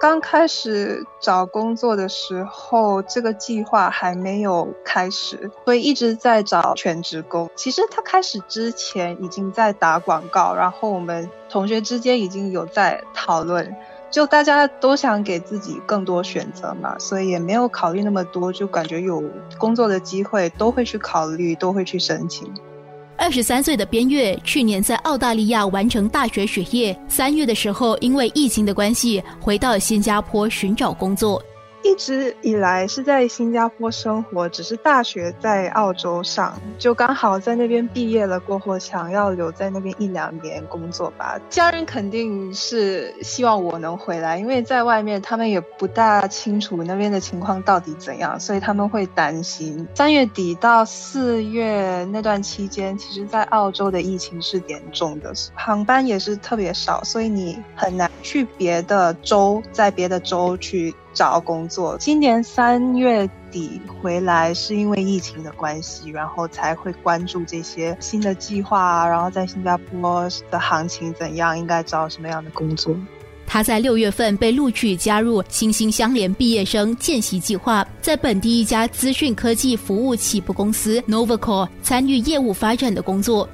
刚开始找工作的时候，这个计划还没有开始，所以一直在找全职工。其实他开始之前已经在打广告，然后我们同学之间已经有在讨论，就大家都想给自己更多选择嘛，所以也没有考虑那么多，就感觉有工作的机会都会去考虑，都会去申请。二十三岁的边月去年在澳大利亚完成大学学业，三月的时候因为疫情的关系回到新加坡寻找工作。一直以来是在新加坡生活，只是大学在澳洲上，就刚好在那边毕业了过后，想要留在那边一两年工作吧。家人肯定是希望我能回来，因为在外面他们也不大清楚那边的情况到底怎样，所以他们会担心。三月底到四月那段期间，其实在澳洲的疫情是严重的，航班也是特别少，所以你很难去别的州，在别的州去。找工作，今年三月底回来是因为疫情的关系，然后才会关注这些新的计划，然后在新加坡的行情怎样，应该找什么样的工作。他在六月份被录取加入新兴相连毕业生见习计划，在本地一家资讯科技服务起步公司 Novacore 参与业务发展的工作。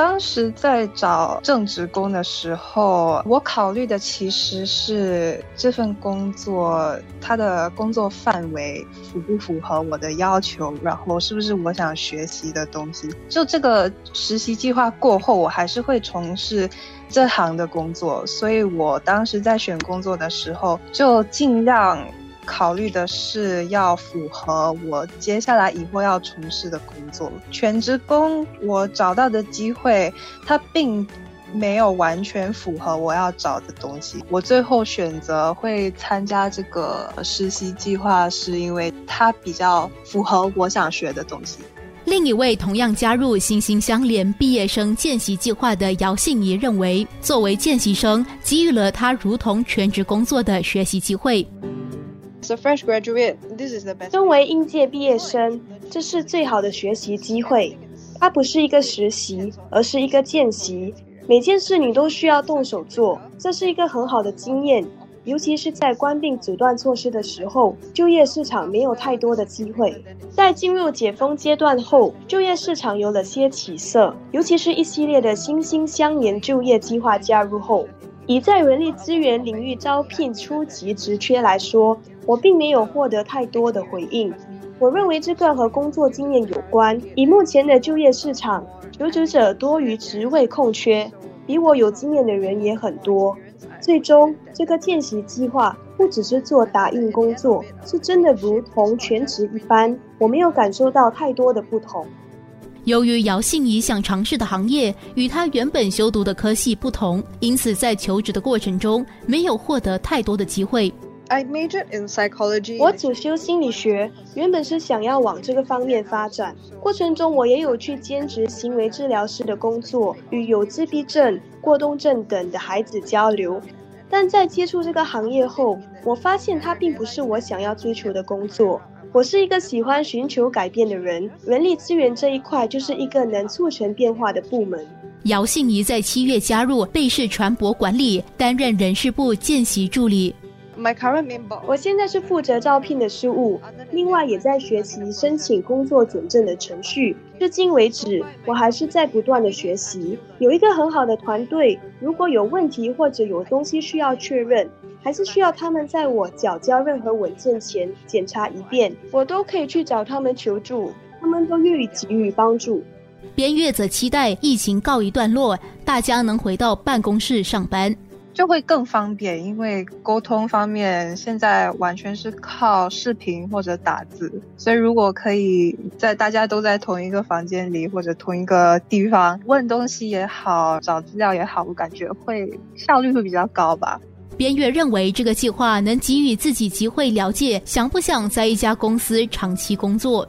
当时在找正职工的时候，我考虑的其实是这份工作它的工作范围符不符合我的要求，然后是不是我想学习的东西。就这个实习计划过后，我还是会从事这行的工作，所以我当时在选工作的时候就尽量。考虑的是要符合我接下来以后要从事的工作。全职工我找到的机会，它并没有完全符合我要找的东西。我最后选择会参加这个实习计划，是因为它比较符合我想学的东西。另一位同样加入心心相连毕业生见习计划的姚信怡认为，作为见习生，给予了他如同全职工作的学习机会。So fresh graduate，this is the best 身为应届毕业生，这是最好的学习机会。它不是一个实习，而是一个见习。每件事你都需要动手做，这是一个很好的经验。尤其是在关闭阻断措施的时候，就业市场没有太多的机会。在进入解封阶段后，就业市场有了些起色，尤其是一系列的新兴相连就业计划加入后。以在人力资源领域招聘初级职缺来说，我并没有获得太多的回应。我认为这个和工作经验有关。以目前的就业市场，求职者多于职位空缺，比我有经验的人也很多。最终，这个见习计划不只是做打印工作，是真的如同全职一般。我没有感受到太多的不同。由于姚信怡想尝试的行业与他原本修读的科系不同，因此在求职的过程中没有获得太多的机会。I majored in psychology。我主修心理学，原本是想要往这个方面发展。过程中我也有去兼职行为治疗师的工作，与有自闭症、过动症等的孩子交流。但在接触这个行业后，我发现它并不是我想要追求的工作。我是一个喜欢寻求改变的人，人力资源这一块就是一个能促成变化的部门。姚信怡在七月加入贝氏船舶管理，担任人事部见习助理。My current member，我现在是负责招聘的事务，另外也在学习申请工作准证的程序。至今为止，我还是在不断的学习。有一个很好的团队，如果有问题或者有东西需要确认。还是需要他们在我缴交任何文件前检查一遍，我都可以去找他们求助，他们都愿意给予帮助。边月则期待疫情告一段落，大家能回到办公室上班，就会更方便。因为沟通方面现在完全是靠视频或者打字，所以如果可以在大家都在同一个房间里或者同一个地方问东西也好，找资料也好，我感觉会效率会比较高吧。边月认为这个计划能给予自己机会了解想不想在一家公司长期工作。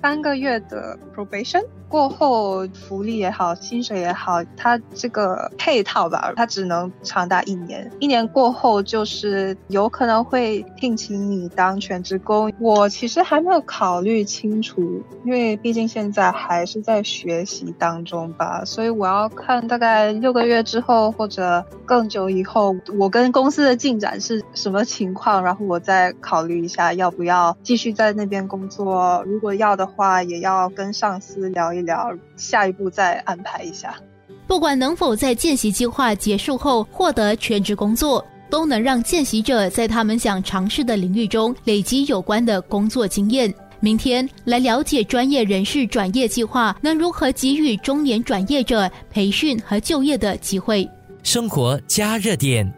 三个月的 probation，过后福利也好，薪水也好，它这个配套吧，它只能长达一年。一年过后，就是有可能会聘请你当全职工。我其实还没有考虑清楚，因为毕竟现在还是在学习当中吧，所以我要看大概六个月之后或者更久以后，我跟公司的进展是什么情况，然后我再考虑一下要不要继续在那边工作。如果要的话，也要跟上司聊一一聊，下一步再安排一下。不管能否在见习计划结束后获得全职工作，都能让见习者在他们想尝试的领域中累积有关的工作经验。明天来了解专业人士转业计划能如何给予中年转业者培训和就业的机会。生活加热点。